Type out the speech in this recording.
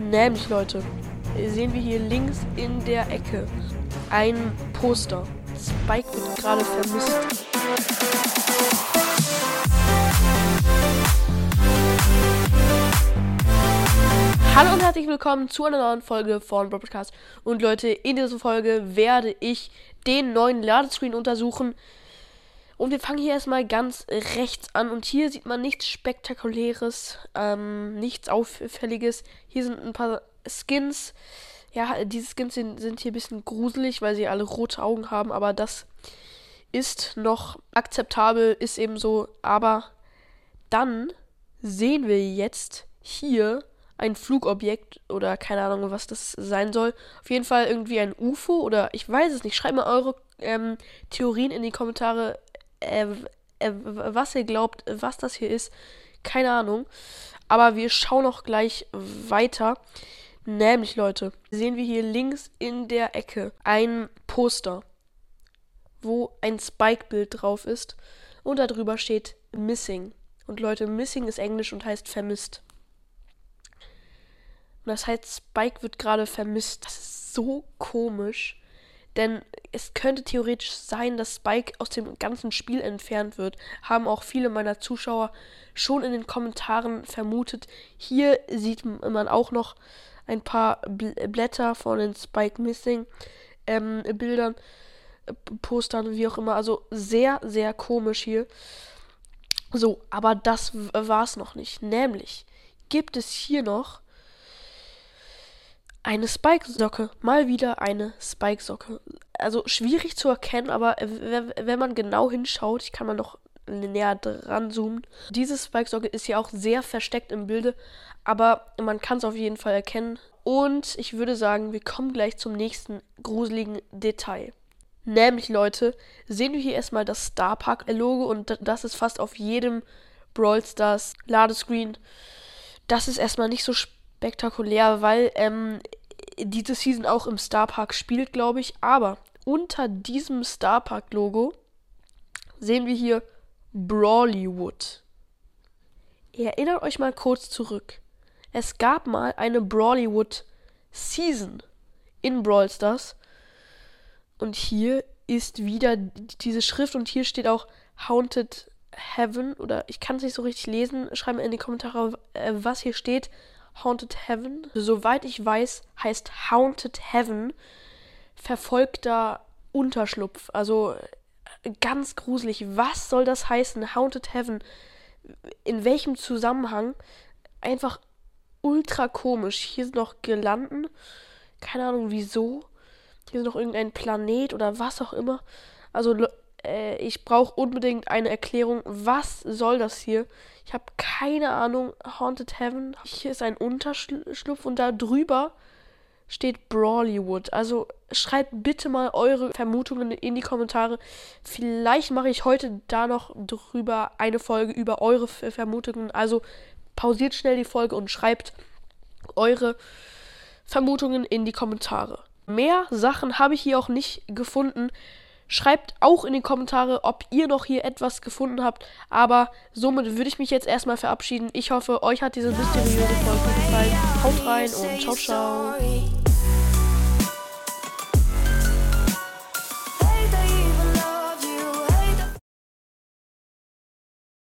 Nämlich, Leute, sehen wir hier links in der Ecke ein Poster. Spike wird gerade vermisst. Hallo und herzlich willkommen zu einer neuen Folge von Podcast. Und Leute, in dieser Folge werde ich den neuen Ladescreen untersuchen. Und wir fangen hier erstmal ganz rechts an. Und hier sieht man nichts Spektakuläres, ähm, nichts Auffälliges. Hier sind ein paar Skins. Ja, diese Skins sind, sind hier ein bisschen gruselig, weil sie alle rote Augen haben. Aber das ist noch akzeptabel, ist eben so. Aber dann sehen wir jetzt hier ein Flugobjekt oder keine Ahnung, was das sein soll. Auf jeden Fall irgendwie ein UFO oder ich weiß es nicht. Schreibt mal eure ähm, Theorien in die Kommentare äh, äh, was ihr glaubt, was das hier ist. Keine Ahnung. Aber wir schauen auch gleich weiter. Nämlich, Leute, sehen wir hier links in der Ecke ein Poster, wo ein Spike-Bild drauf ist. Und darüber steht Missing. Und Leute, Missing ist Englisch und heißt vermisst. Und das heißt, Spike wird gerade vermisst. Das ist so komisch. Denn es könnte theoretisch sein, dass Spike aus dem ganzen Spiel entfernt wird. Haben auch viele meiner Zuschauer schon in den Kommentaren vermutet. Hier sieht man auch noch ein paar Blätter von den Spike Missing ähm, Bildern, Postern, wie auch immer. Also sehr, sehr komisch hier. So, aber das war es noch nicht. Nämlich gibt es hier noch eine Spike-Socke. Mal wieder eine Spike-Socke. Also schwierig zu erkennen, aber wenn man genau hinschaut, ich kann mal noch näher dran zoomen. Diese Spike-Socke ist ja auch sehr versteckt im Bilde, aber man kann es auf jeden Fall erkennen. Und ich würde sagen, wir kommen gleich zum nächsten gruseligen Detail. Nämlich, Leute, sehen wir hier erstmal das Star Park-Logo und das ist fast auf jedem Brawl Stars Ladescreen. Das ist erstmal nicht so spektakulär, weil ähm, diese Season auch im Star Park spielt, glaube ich. Aber unter diesem Star Park Logo sehen wir hier Brawlywood. Erinnert euch mal kurz zurück. Es gab mal eine Brawlywood Season in Brawl Stars. Und hier ist wieder diese Schrift und hier steht auch Haunted Heaven oder ich kann es nicht so richtig lesen. Schreibt mir in die Kommentare, äh, was hier steht. Haunted Heaven. Soweit ich weiß, heißt Haunted Heaven verfolgter Unterschlupf. Also äh, ganz gruselig. Was soll das heißen? Haunted Heaven. In welchem Zusammenhang? Einfach ultra komisch. Hier sind noch Girlanden. Keine Ahnung wieso. Hier ist noch irgendein Planet oder was auch immer. Also äh, ich brauche unbedingt eine Erklärung. Was soll das hier? Ich habe keine Ahnung. Haunted Heaven. Hier ist ein Unterschlupf und da drüber steht Brawlywood. Also schreibt bitte mal eure Vermutungen in die Kommentare. Vielleicht mache ich heute da noch drüber eine Folge über eure Vermutungen. Also pausiert schnell die Folge und schreibt eure Vermutungen in die Kommentare. Mehr Sachen habe ich hier auch nicht gefunden. Schreibt auch in die Kommentare, ob ihr noch hier etwas gefunden habt. Aber somit würde ich mich jetzt erstmal verabschieden. Ich hoffe, euch hat diese mysteriöse Folge gefallen. Haut rein und ciao, ciao.